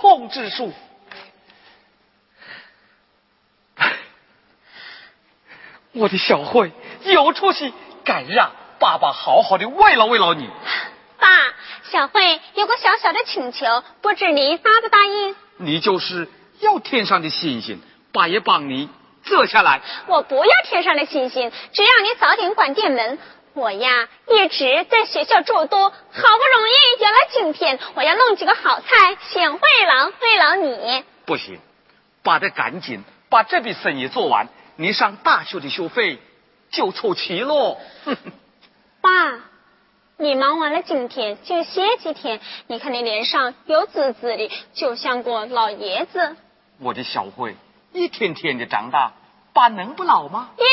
光之术。我的小慧有出息，敢让爸爸好好的慰劳慰劳你。爸，小慧有个小小的请求，不知您答不答应？你就是要天上的星星，爸也帮你折下来。我不要天上的星星，只要你早点关店门。我呀，一直在学校住多，好不容易有了今天，我要弄几个好菜，请慰劳慰劳你。不行，爸得赶紧把这笔生意做完。你上大学的学费就凑齐喽。爸，你忙完了今天就歇几天。你看你脸上油滋滋的，就像个老爷子。我的小慧，一天天的长大，爸能不老吗？耶，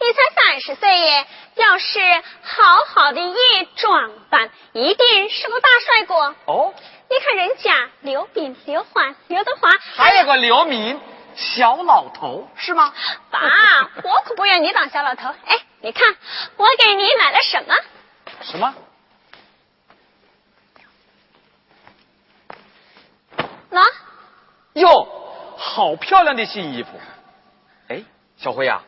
你才三十岁耶！要是好好的一装扮，一定是个大帅哥。哦，你看人家刘斌、刘欢、刘德华，还有个刘敏。小老头是吗？爸，我可不愿你当小老头。哎，你看我给你买了什么？什么？喏。哟，好漂亮的新衣服。哎，小辉呀，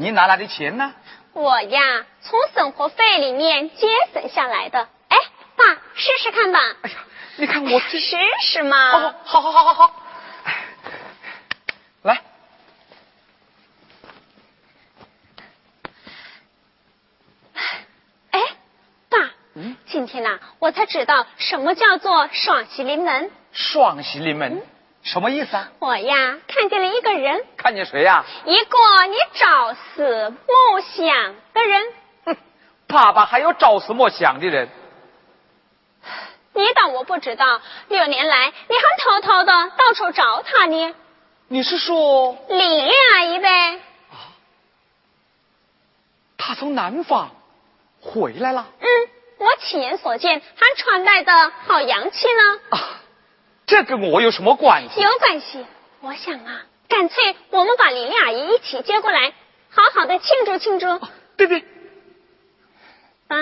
你哪来的钱呢？我呀，从生活费里面节省下来的。哎，爸，试试看吧。哎呀，你看我试试嘛。哦，好好好好好。来，哎，爸，嗯，今天呐，我才知道什么叫做双喜临门。双喜临门，什么意思啊？我呀，看见了一个人。看见谁呀？一个你朝思暮想的人。哼，爸爸还有朝思暮想的人。你当我不知道？六年来，你还偷偷的到处找他呢。你是说李丽阿姨呗？啊，她从南方回来了。嗯，我亲眼所见，还穿戴的好洋气呢。啊，这跟我有什么关系？有关系。我想啊，干脆我们把李丽阿姨一起接过来，好好的庆祝庆祝。对对。爸。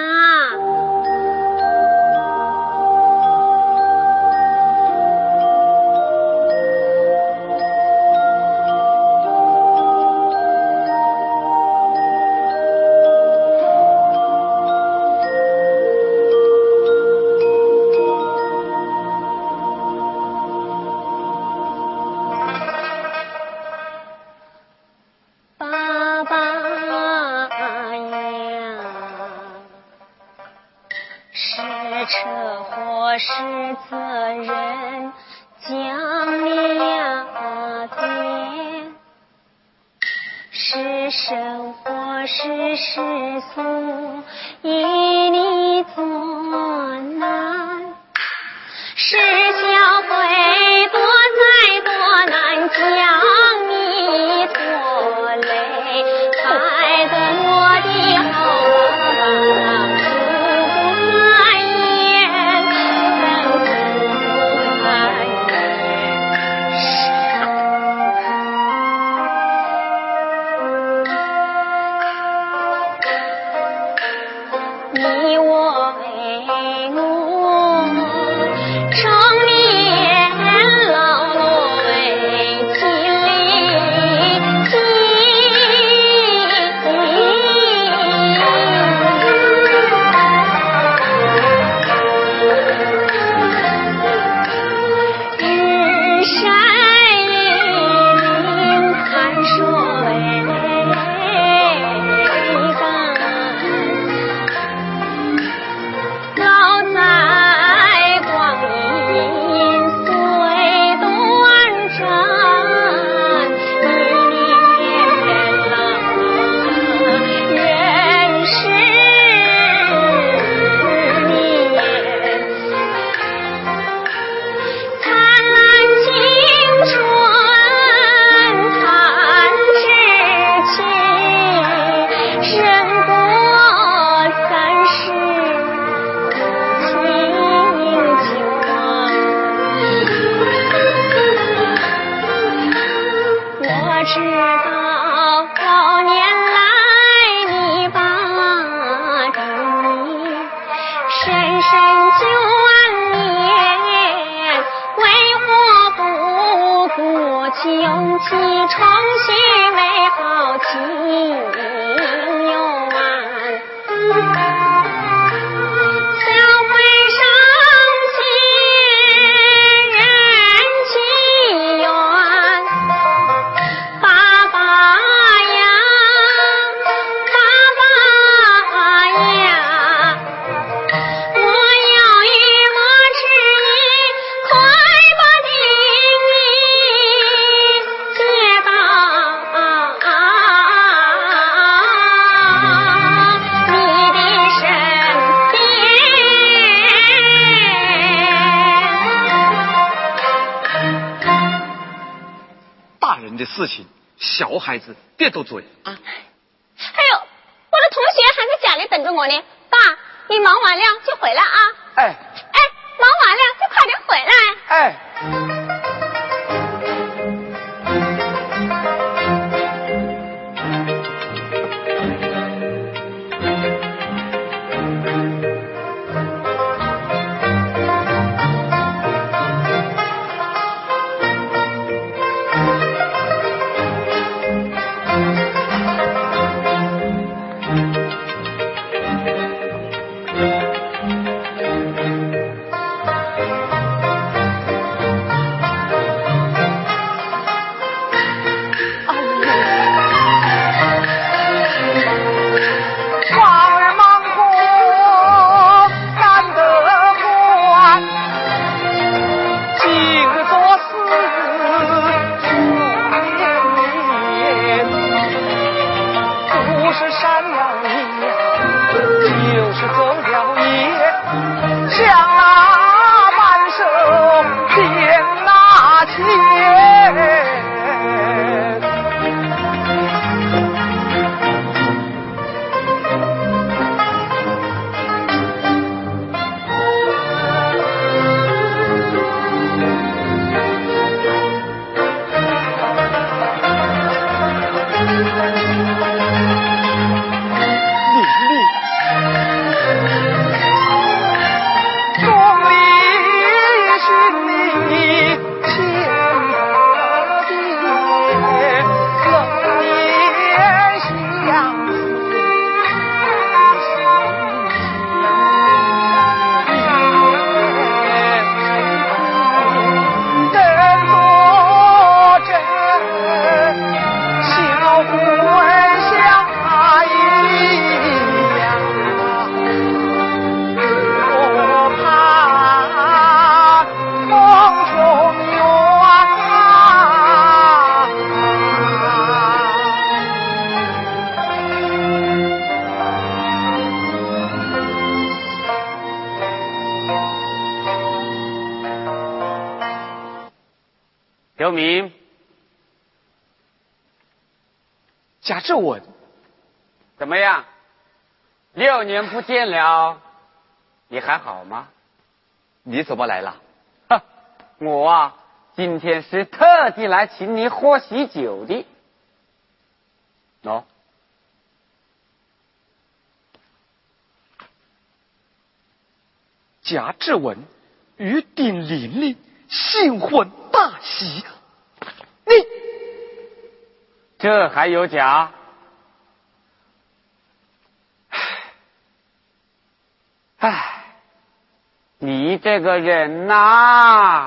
长。孩子别多嘴不见了，你还好吗？你怎么来了？哈，我啊，今天是特地来请你喝喜酒的。喏，贾志文与丁玲玲新婚大喜，你这还有假？唉，你这个人呐，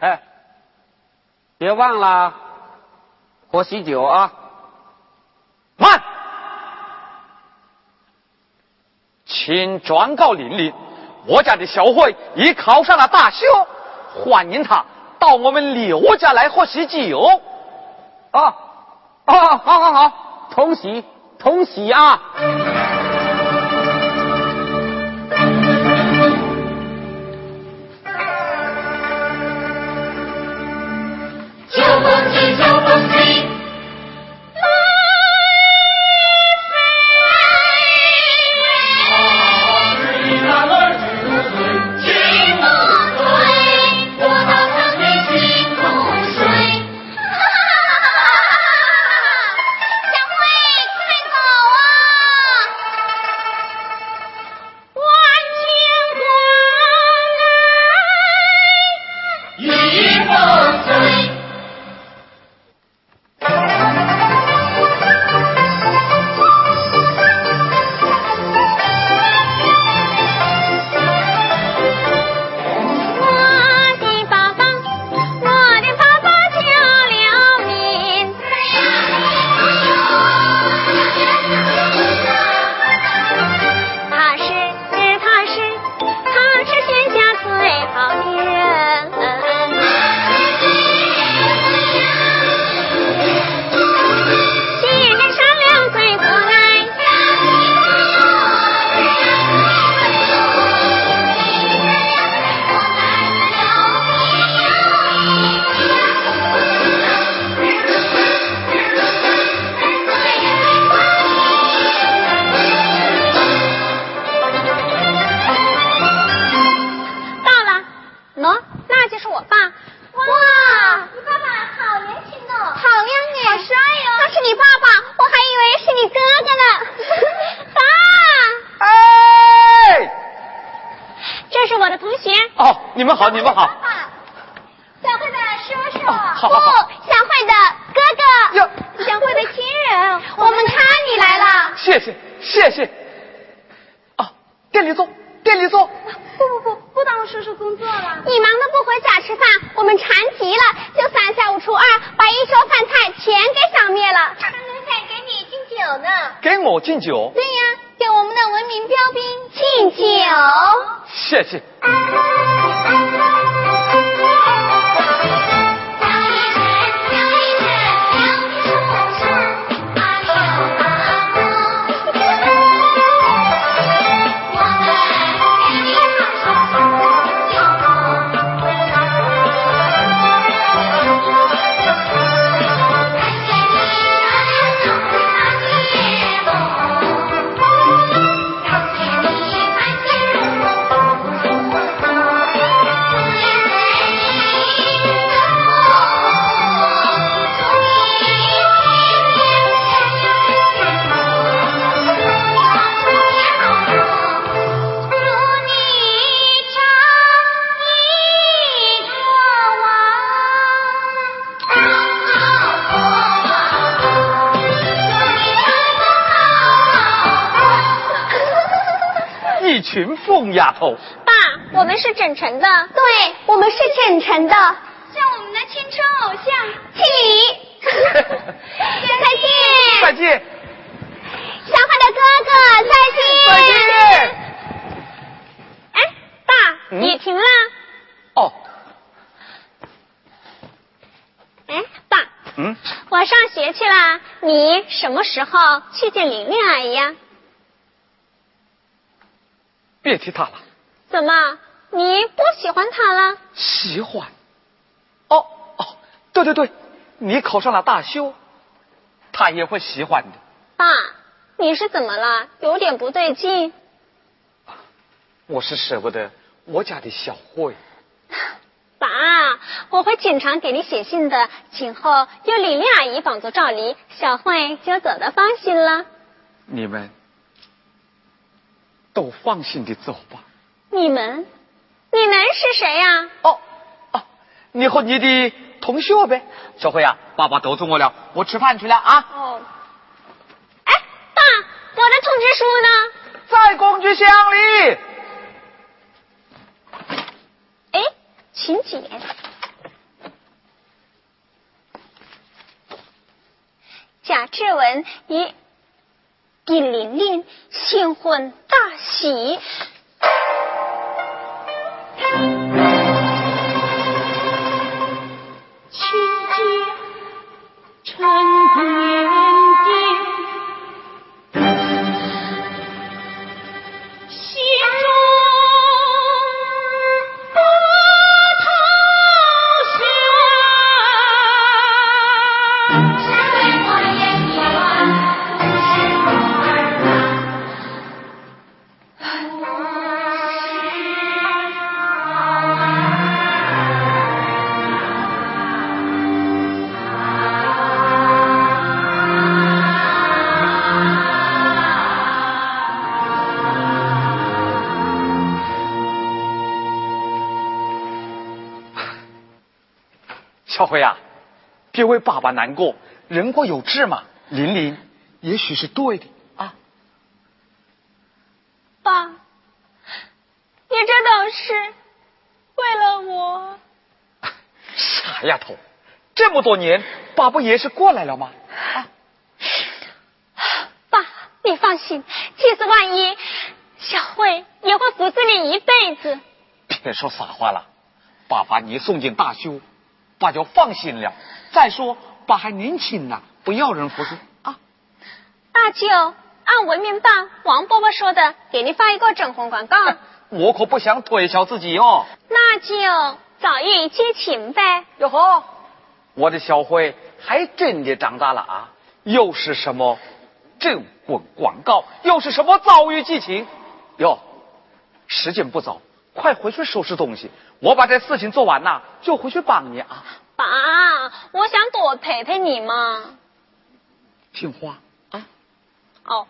哎，别忘了喝喜酒啊！慢，请转告玲玲，我家的小慧已考上了大学，欢迎她到我们刘家来喝喜酒。哦，哦，好好好，同喜同喜啊！店里坐，店里坐。不不不，不耽误叔叔工作了。你忙得不回家吃饭，我们馋极了，就三下五除二把一桌饭菜全给消灭了。还没在给你敬酒呢。给我敬酒？对呀，给我们的文明标兵敬酒。谢谢。啊 丫头，爸，我们是整成的，对，我们是整成的，像我们的青春偶像，请礼，再见，再见，小花的哥哥，再见，再见。哎，爸，雨停了。哦。哎，爸。嗯。我上学去了，你什么时候去见玲玲阿姨呀？别提他了。怎么，你不喜欢他了？喜欢。哦哦，对对对，你考上了大修，他也会喜欢的。爸，你是怎么了？有点不对劲。我是舍不得我家的小慧。爸，我会经常给你写信的。今后有李丽阿姨帮助照理，小慧就走得放心了。你们都放心的走吧。你们，你们是谁呀？哦哦，你和你的同学呗。小慧啊，爸爸都中我了，我吃饭去了啊。哦。哎，爸，我的通知书呢？在工具箱里。哎，请柬。贾志文以尹玲玲新婚大喜。为爸爸难过，人各有志嘛。琳琳也许是对的啊。爸，你这都是为了我。傻丫头，这么多年，爸不也是过来了吗？啊，爸，你放心，即使万一，小慧也会服侍你一辈子。别说傻话了，爸把你送进大修。爸就放心了。再说，爸还年轻呢，不要人服侍啊。大舅，按文明办王伯伯说的，给您发一个征婚广告。我可不想推销自己哦。那就早一激情呗。哟呵，我的小辉还真的长大了啊！又是什么征婚广告，又是什么遭遇激情？哟，时间不早。快回去收拾东西，我把这事情做完了就回去帮你啊！爸，我想多陪陪你嘛。听话啊！哦。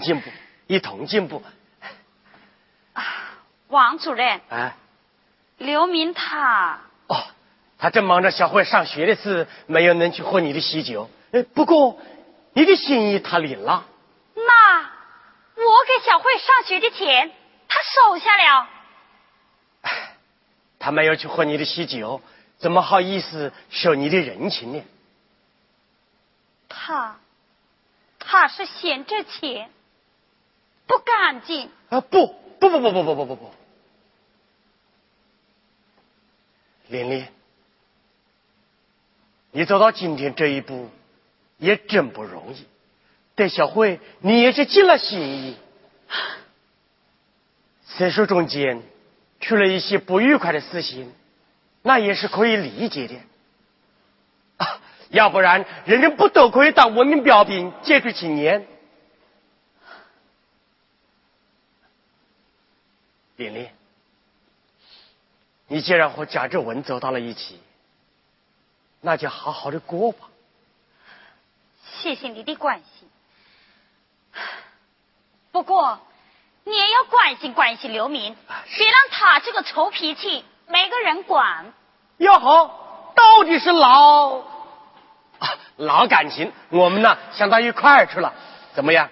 进步，一同进步。啊，王主任。哎，刘明他。哦，他正忙着小慧上学的事，没有能去喝你的喜酒。哎，不过你的心意他领了。那我给小慧上学的钱，他收下了。他没有去喝你的喜酒，怎么好意思收你的人情呢？他，他是嫌这钱。不干净啊！不不不不不不不不不！琳琳，你走到今天这一步，也真不容易。对小慧，你也是尽了心意。虽说中间出了一些不愉快的事情，那也是可以理解的。啊，要不然人人不都可以当文明标兵、杰出青年？琳琳，你既然和贾志文走到了一起，那就好好的过吧。谢谢你的关心，不过你也要关心关心刘明，别让他这个臭脾气没个人管。哟好，到底是老啊老感情，我们呢想到一块儿去了，怎么样？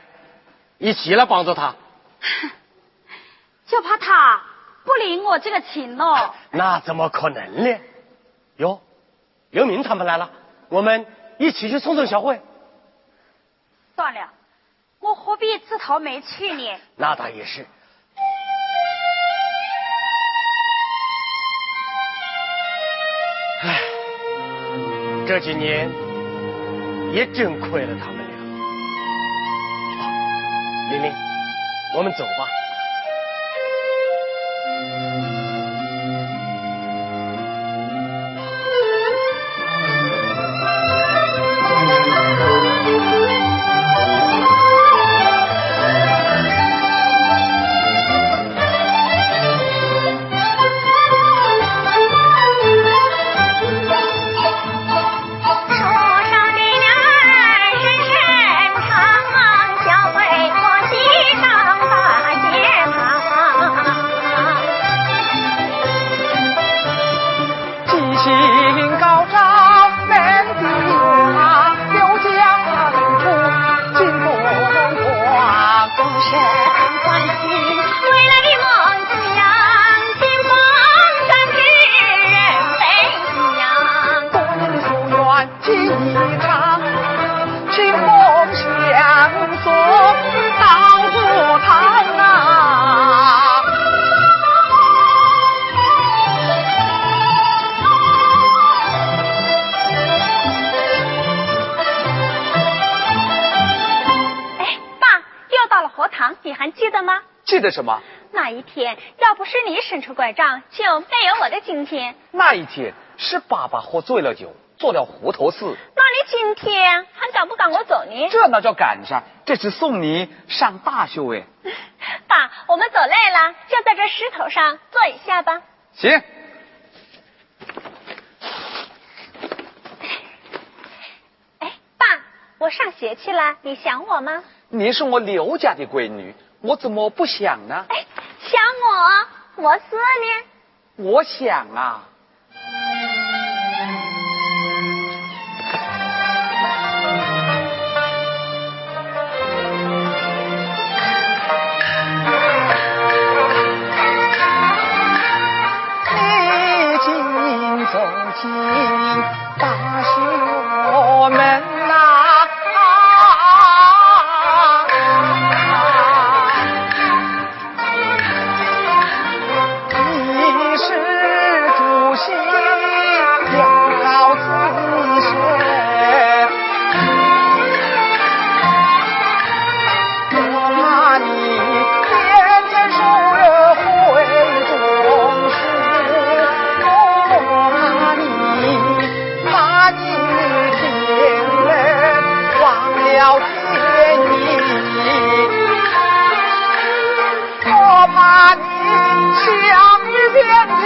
一起来帮助他。就怕他不领我这个情喽。那怎么可能呢？哟，刘明他们来了，我们一起去送送小慧。算了，我何必自讨没趣呢？那倒也是。唉，这几年也真亏了他们俩。玲玲，我们走吧。你伸出拐杖，就没有我的今天。那一天是爸爸喝醉了酒，做了糊涂事。那你今天还赶不赶我走呢？这那叫赶上，这是送你上大学哎。爸，我们走累了，就在这石头上坐一下吧。行。哎，爸，我上学去了，你想我吗？你是我刘家的闺女。我怎么不想呢？哎，想我，我说呢。我想啊。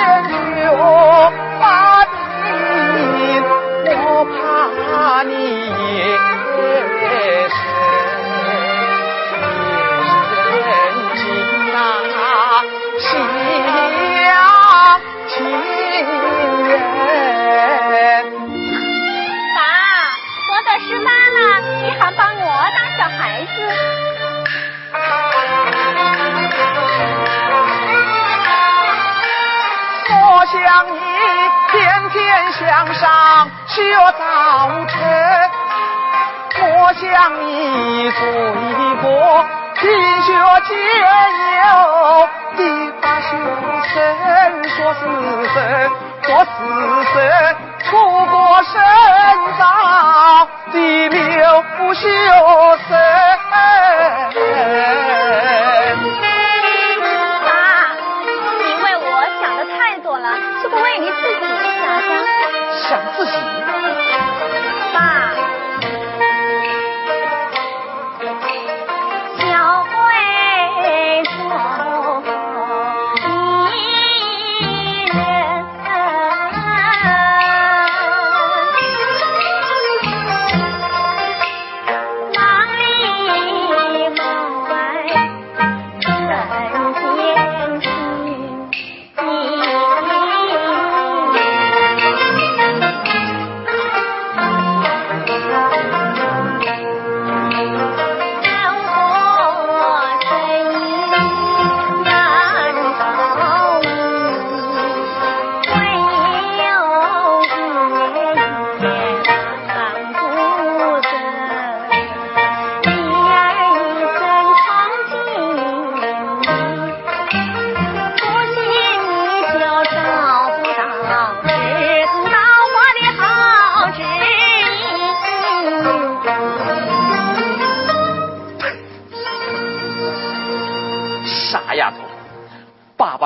Yeah.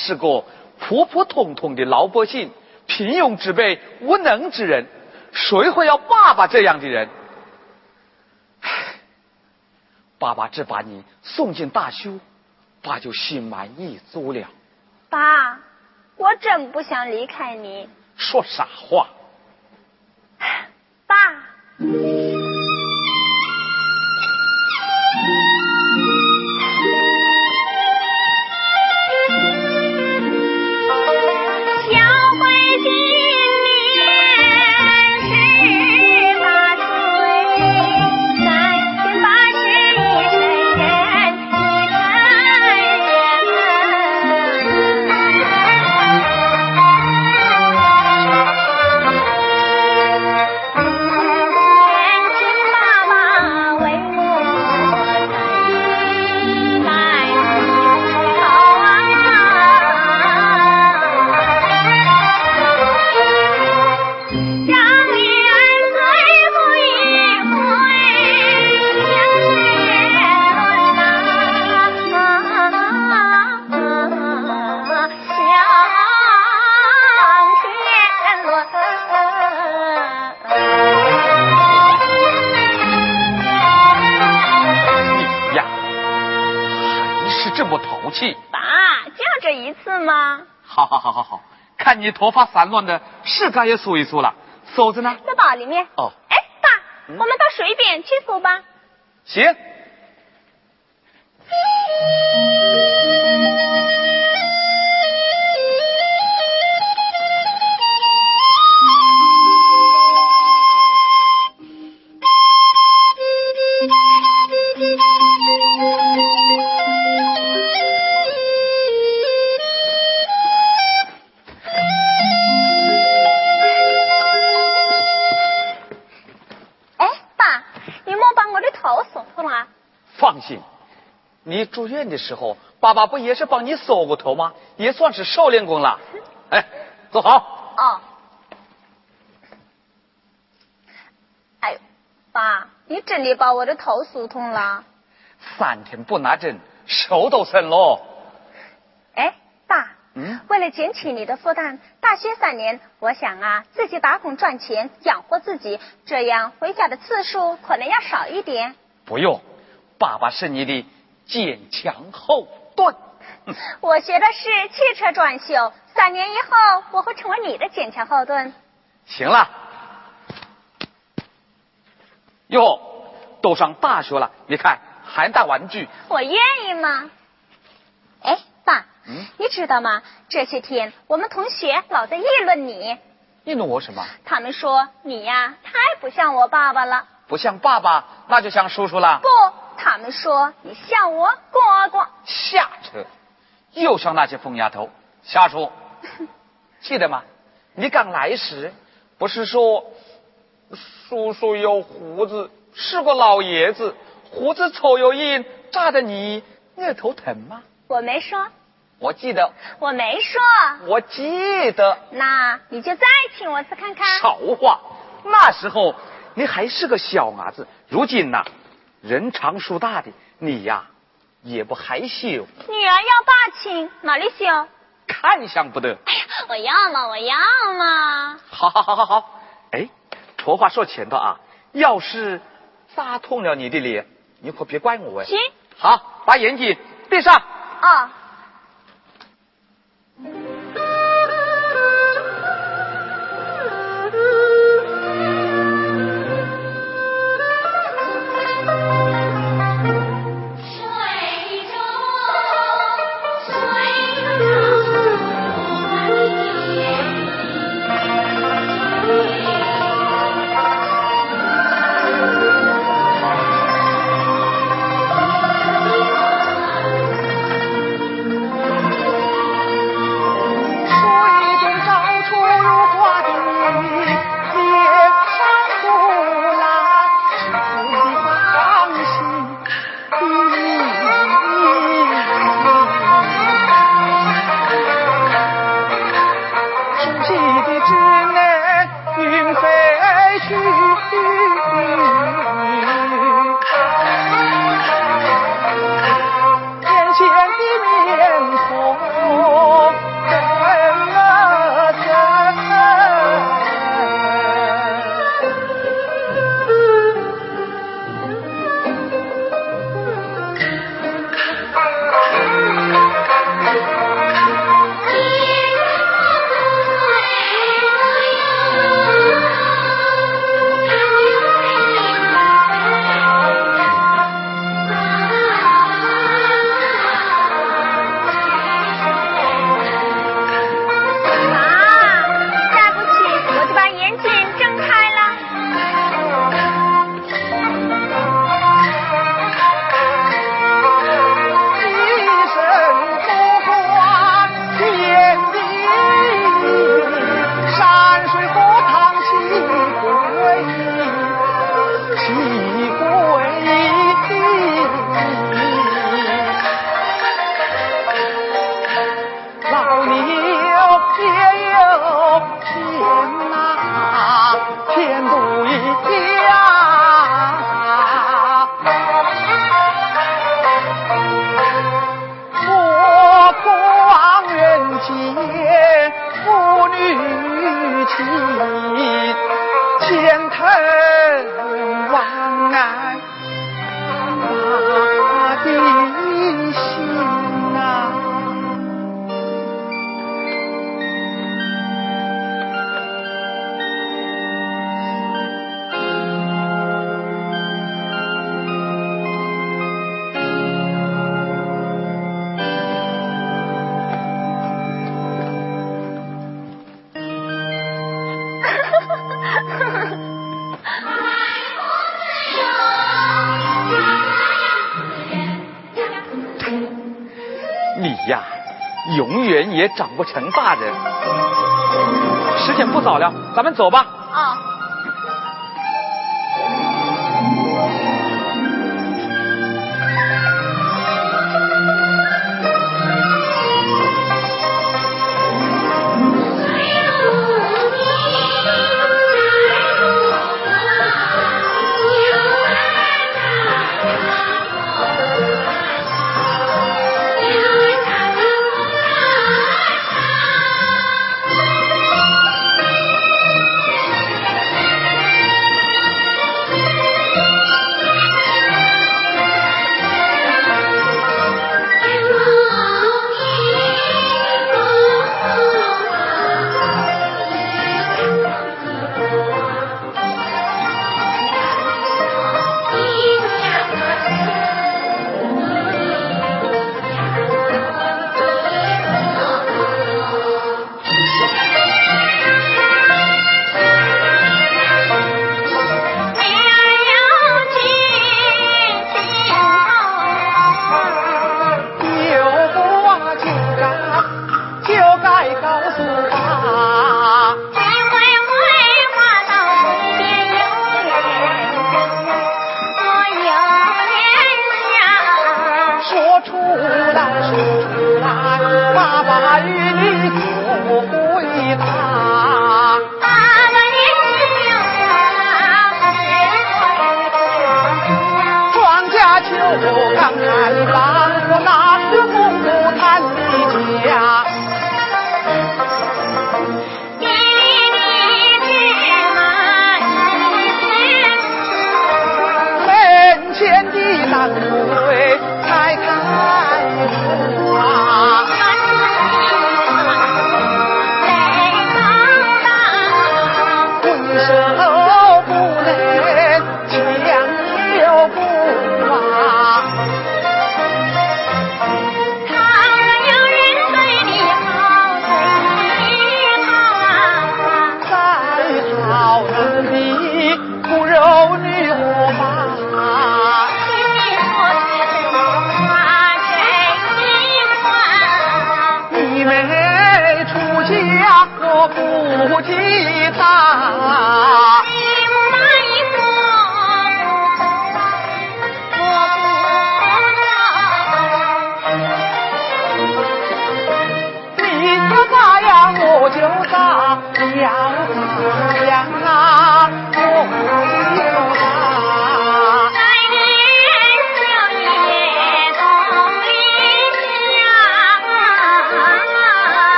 是个普普通通的老百姓，平庸之辈，无能之人，谁会要爸爸这样的人？爸爸只把你送进大修，爸就心满意足了。爸，我真不想离开你。说傻话？爸。你头发散乱的，是该也梳一梳了。梳子呢？在包里面。哦。哎，爸，我们到水边去梳吧。行。院的时候，爸爸不也是帮你梳过头吗？也算是少练功了。哎，坐好。哦。哎呦，爸，你真的把我的头梳通了？三天不拿针，手都生喽。哎，爸。嗯。为了减轻你的负担，大学三年，我想啊，自己打工赚钱养活自己，这样回家的次数可能要少一点。不用，爸爸是你的。坚强后盾。我学的是汽车装修，三年以后我会成为你的坚强后盾。行了，哟，都上大学了，你看还带玩具。我愿意吗？哎，爸，嗯，你知道吗？这些天我们同学老在议论你。议论我什么？他们说你呀，太不像我爸爸了。不像爸爸，那就像叔叔了。不。他们说你像我哥哥，瞎扯，又像那些疯丫头瞎说，记得吗？你刚来时不是说叔叔有胡子，是个老爷子，胡子抽油烟，扎的你额头疼吗？我没说。我记得，我没说。我记得。那你就再请我次看看。少话，那时候你还是个小伢子，如今呐，人长树大的，你呀也不害羞。女儿要霸亲，哪里羞？看相不得。哎呀，我要嘛，我要嘛。好好好好好，哎，说话说前头啊，要是扎痛了你的脸，你可别怪我哎。行。好，把眼睛闭上。啊。永远也长不成大人，时间不早了，咱们走吧。